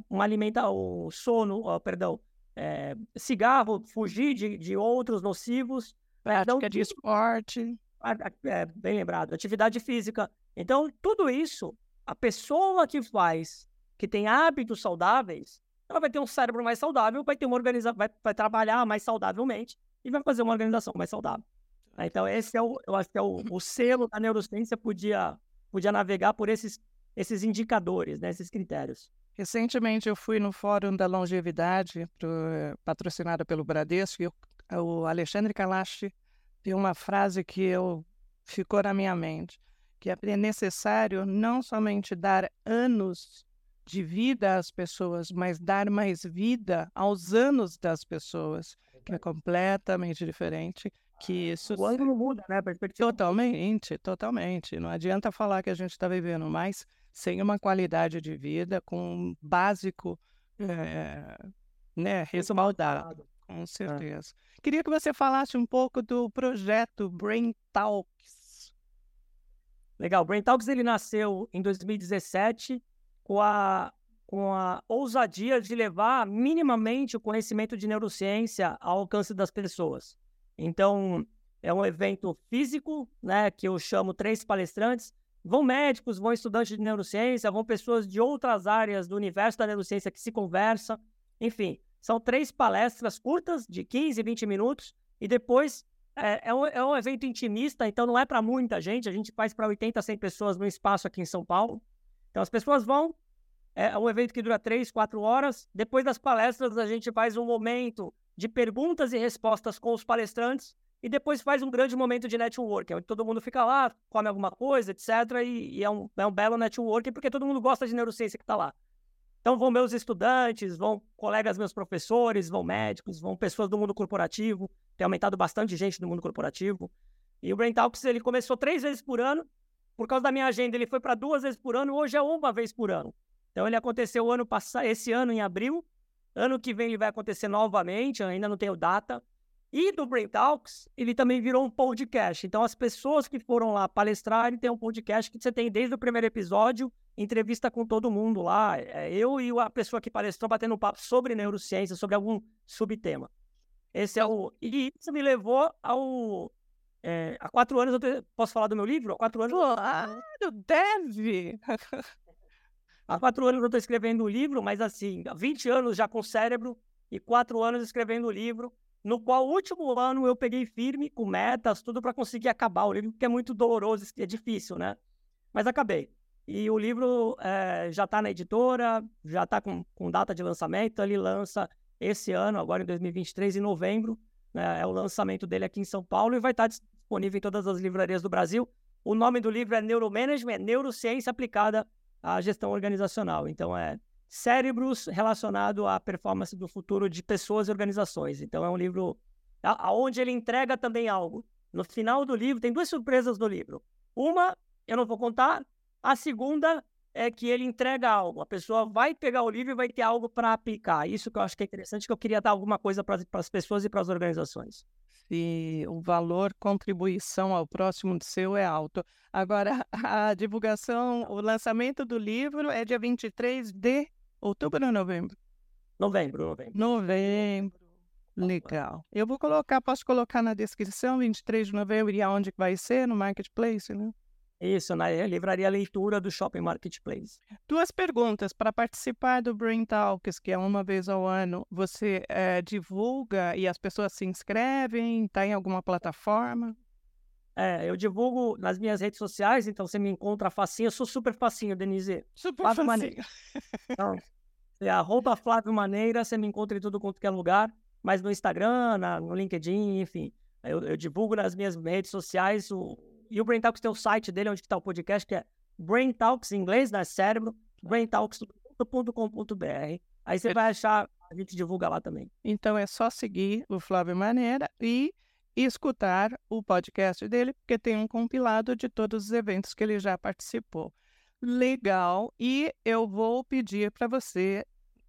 um alimenta, o sono, oh, perdão, é, cigarro, fugir de, de outros nocivos. Prática então, de esporte é, bem lembrado, atividade física. Então, tudo isso, a pessoa que faz, que tem hábitos saudáveis, ela vai ter um cérebro mais saudável, vai ter uma organização, vai, vai trabalhar mais saudavelmente e vai fazer uma organização mais saudável. Então, esse é o, eu acho que é o, o selo da neurociência podia, podia navegar por esses, esses indicadores, né, esses critérios. Recentemente eu fui no Fórum da Longevidade, pro, patrocinado pelo Bradesco, e o, o Alexandre Kalash tem uma frase que eu ficou na minha mente, que é necessário não somente dar anos de vida às pessoas, mas dar mais vida aos anos das pessoas, que é completamente diferente. Que isso o ângulo muda, né? Totalmente, totalmente. Não adianta falar que a gente está vivendo mais sem uma qualidade de vida, com um básico é, né, respaldado. Com certeza. É. Queria que você falasse um pouco do projeto Brain Talks. Legal. Brain Talks ele nasceu em 2017 com a, com a ousadia de levar minimamente o conhecimento de neurociência ao alcance das pessoas. Então, é um evento físico, né, que eu chamo três palestrantes. Vão médicos, vão estudantes de neurociência, vão pessoas de outras áreas do universo da neurociência que se conversam. Enfim, são três palestras curtas, de 15, 20 minutos, e depois é, é, um, é um, evento intimista, então não é para muita gente, a gente faz para 80, 100 pessoas no espaço aqui em São Paulo. Então as pessoas vão, é um evento que dura 3, 4 horas. Depois das palestras, a gente faz um momento de perguntas e respostas com os palestrantes, e depois faz um grande momento de networking, onde todo mundo fica lá, come alguma coisa, etc. E, e é, um, é um belo networking, porque todo mundo gosta de neurociência que está lá. Então vão meus estudantes, vão colegas meus professores, vão médicos, vão pessoas do mundo corporativo. Tem aumentado bastante gente do mundo corporativo. E o Brain Talks ele começou três vezes por ano. Por causa da minha agenda, ele foi para duas vezes por ano. Hoje é uma vez por ano. Então ele aconteceu ano passado, esse ano em abril. Ano que vem ele vai acontecer novamente. Ainda não tenho data. E do Brain Talks, ele também virou um podcast. Então, as pessoas que foram lá palestrar, ele tem um podcast que você tem desde o primeiro episódio entrevista com todo mundo lá. É, eu e a pessoa que palestrou batendo um papo sobre neurociência, sobre algum subtema. Esse é o. E isso me levou ao. É, há quatro anos eu te... posso falar do meu livro? Há quatro anos. Claro, deve! [LAUGHS] há quatro anos eu estou escrevendo um livro, mas assim, há 20 anos já com cérebro, e quatro anos escrevendo o livro, no qual o último ano eu peguei firme, com metas, tudo para conseguir acabar o livro, porque é muito doloroso, é difícil, né? Mas acabei. E o livro é, já está na editora, já está com, com, data de lançamento. Ele lança esse ano, agora em 2023, em novembro. Né, é o lançamento dele aqui em São Paulo e vai estar tá disponível em todas as livrarias do Brasil. O nome do livro é Neuromanagement, Neurociência Aplicada à Gestão Organizacional. Então, é cérebros relacionado à performance do futuro de pessoas e organizações. Então, é um livro aonde ele entrega também algo. No final do livro, tem duas surpresas no livro. Uma, eu não vou contar, a segunda é que ele entrega algo. A pessoa vai pegar o livro e vai ter algo para aplicar. Isso que eu acho que é interessante, que eu queria dar alguma coisa para as pessoas e para as organizações. Se o valor contribuição ao próximo seu é alto. Agora, [LAUGHS] a divulgação, o lançamento do livro é dia 23 de outubro ou novembro? Novembro, novembro. Novembro. Legal. Eu vou colocar, posso colocar na descrição, 23 de novembro, e aonde vai ser? No Marketplace, né? Isso, na livraria leitura do Shopping Marketplace. Duas perguntas. Para participar do Brain Talks, que é uma vez ao ano, você é, divulga e as pessoas se inscrevem? Está em alguma plataforma? É, eu divulgo nas minhas redes sociais, então você me encontra facinho. Eu sou super facinho, Denise. Super Flávio facinho. Maneira. Então, [LAUGHS] é arroba Flávio Maneira, você me encontra em tudo quanto é lugar, mas no Instagram, na, no LinkedIn, enfim. Eu, eu divulgo nas minhas redes sociais o, e o Brain Talks tem o site dele, onde está o podcast, que é Brain Talks, em inglês, né? Cérebro, braintalks.com.br. Aí você vai achar, a gente divulga lá também. Então é só seguir o Flávio Maneira e escutar o podcast dele, porque tem um compilado de todos os eventos que ele já participou. Legal. E eu vou pedir para você,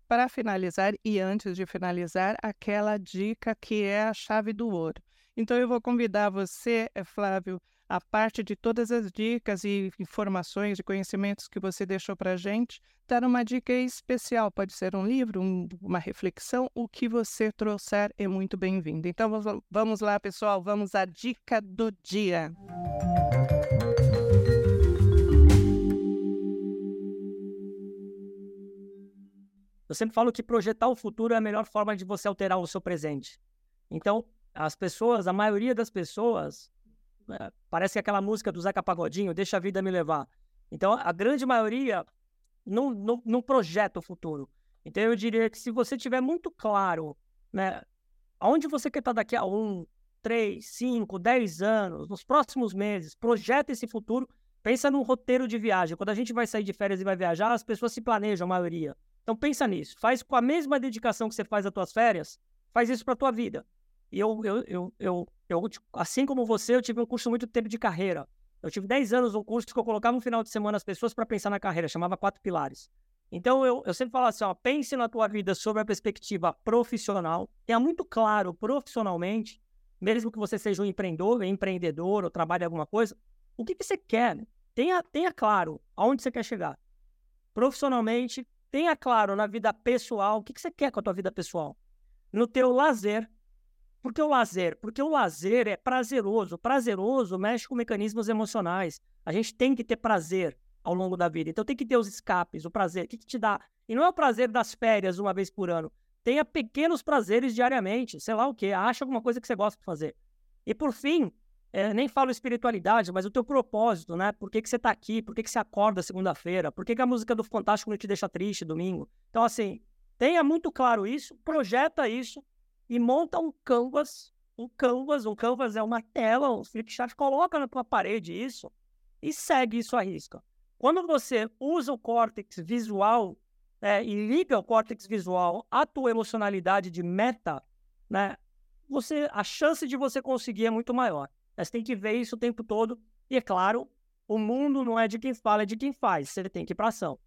para finalizar e antes de finalizar, aquela dica que é a chave do ouro. Então eu vou convidar você, eh, Flávio, a parte de todas as dicas e informações e conhecimentos que você deixou para a gente, dar uma dica especial. Pode ser um livro, um, uma reflexão, o que você trouxer é muito bem-vindo. Então vamos lá, pessoal, vamos à dica do dia. Eu sempre falo que projetar o futuro é a melhor forma de você alterar o seu presente. Então, as pessoas, a maioria das pessoas, parece que aquela música do Zeca Pagodinho, Deixa a Vida Me Levar. Então, a grande maioria não, não, não projeta o futuro. Então, eu diria que se você tiver muito claro, né, aonde você quer estar daqui a um, três, cinco, dez anos, nos próximos meses, projeta esse futuro, pensa num roteiro de viagem. Quando a gente vai sair de férias e vai viajar, as pessoas se planejam, a maioria. Então, pensa nisso. Faz com a mesma dedicação que você faz às tuas férias, faz isso para a tua vida. E eu, eu, eu, eu, eu, assim como você, eu tive um curso muito tempo de carreira. Eu tive 10 anos um curso que eu colocava no final de semana as pessoas para pensar na carreira, chamava Quatro Pilares. Então, eu, eu sempre falo assim, ó, pense na tua vida sobre a perspectiva profissional, tenha muito claro profissionalmente, mesmo que você seja um empreendedor, empreendedor ou trabalhe alguma coisa, o que, que você quer. Tenha, tenha claro aonde você quer chegar. Profissionalmente, tenha claro na vida pessoal, o que, que você quer com a tua vida pessoal. No teu lazer, por que o lazer? Porque o lazer é prazeroso. Prazeroso mexe com mecanismos emocionais. A gente tem que ter prazer ao longo da vida. Então tem que ter os escapes, o prazer. O que, que te dá? E não é o prazer das férias uma vez por ano. Tenha pequenos prazeres diariamente. Sei lá o quê. Acha alguma coisa que você gosta de fazer. E por fim, é, nem falo espiritualidade, mas o teu propósito, né? Por que, que você está aqui? Por que, que você acorda segunda-feira? Por que, que a música do Fantástico não te deixa triste domingo? Então, assim, tenha muito claro isso, projeta isso e monta um canvas, um canvas, um canvas é uma tela, um flipchart, coloca na tua parede isso e segue isso à risca. Quando você usa o córtex visual né, e liga o córtex visual à tua emocionalidade de meta, né, você, a chance de você conseguir é muito maior. Você tem que ver isso o tempo todo. E é claro, o mundo não é de quem fala, é de quem faz. Você tem que ir para ação.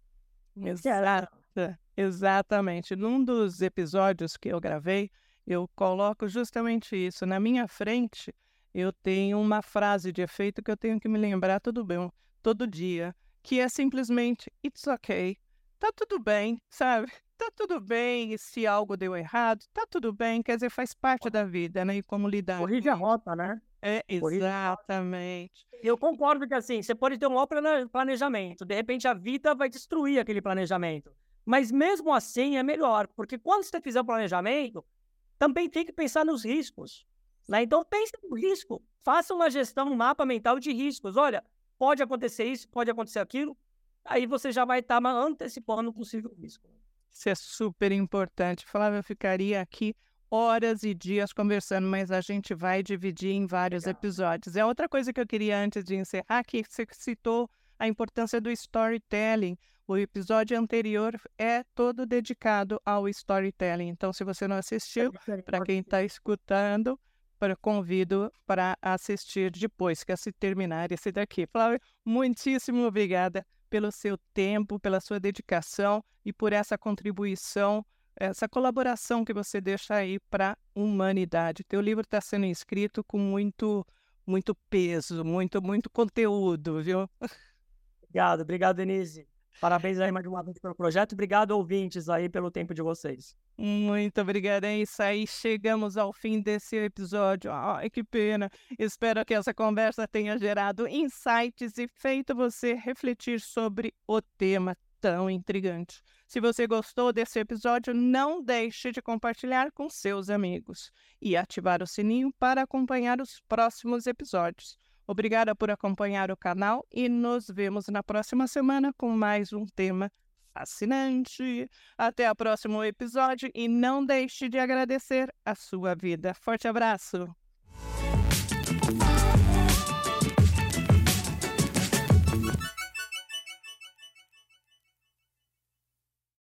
Exato. Exatamente. Num dos episódios que eu gravei, eu coloco justamente isso. Na minha frente, eu tenho uma frase de efeito que eu tenho que me lembrar todo, bem, todo dia, que é simplesmente It's okay. Tá tudo bem, sabe? [LAUGHS] Tá tudo bem se algo deu errado, tá tudo bem, quer dizer, faz parte da vida, né? E como lidar. Corrige a rota, né? É, exatamente. Eu concordo que assim, você pode ter um maior planejamento, de repente a vida vai destruir aquele planejamento. Mas mesmo assim é melhor, porque quando você fizer o planejamento, também tem que pensar nos riscos. Né? Então pense no risco, faça uma gestão, um mapa mental de riscos. Olha, pode acontecer isso, pode acontecer aquilo, aí você já vai estar tá antecipando um possível risco. Isso é super importante. Flávio, eu ficaria aqui horas e dias conversando, mas a gente vai dividir em vários Legal. episódios. É outra coisa que eu queria antes de encerrar, que você citou a importância do storytelling. O episódio anterior é todo dedicado ao storytelling. Então, se você não assistiu, para quem está escutando, para convido para assistir depois que se terminar esse daqui. Flávio, muitíssimo obrigada pelo seu tempo, pela sua dedicação e por essa contribuição, essa colaboração que você deixa aí para a humanidade. Teu livro está sendo escrito com muito, muito peso, muito, muito conteúdo, viu? Obrigado, obrigado, Denise. Parabéns aí mais uma vez pelo projeto. Obrigado, ouvintes, aí, pelo tempo de vocês. Muito obrigada. É isso aí. Chegamos ao fim desse episódio. Ai, que pena. Espero que essa conversa tenha gerado insights e feito você refletir sobre o tema tão intrigante. Se você gostou desse episódio, não deixe de compartilhar com seus amigos e ativar o sininho para acompanhar os próximos episódios. Obrigada por acompanhar o canal e nos vemos na próxima semana com mais um tema fascinante. Até o próximo episódio e não deixe de agradecer a sua vida. Forte abraço!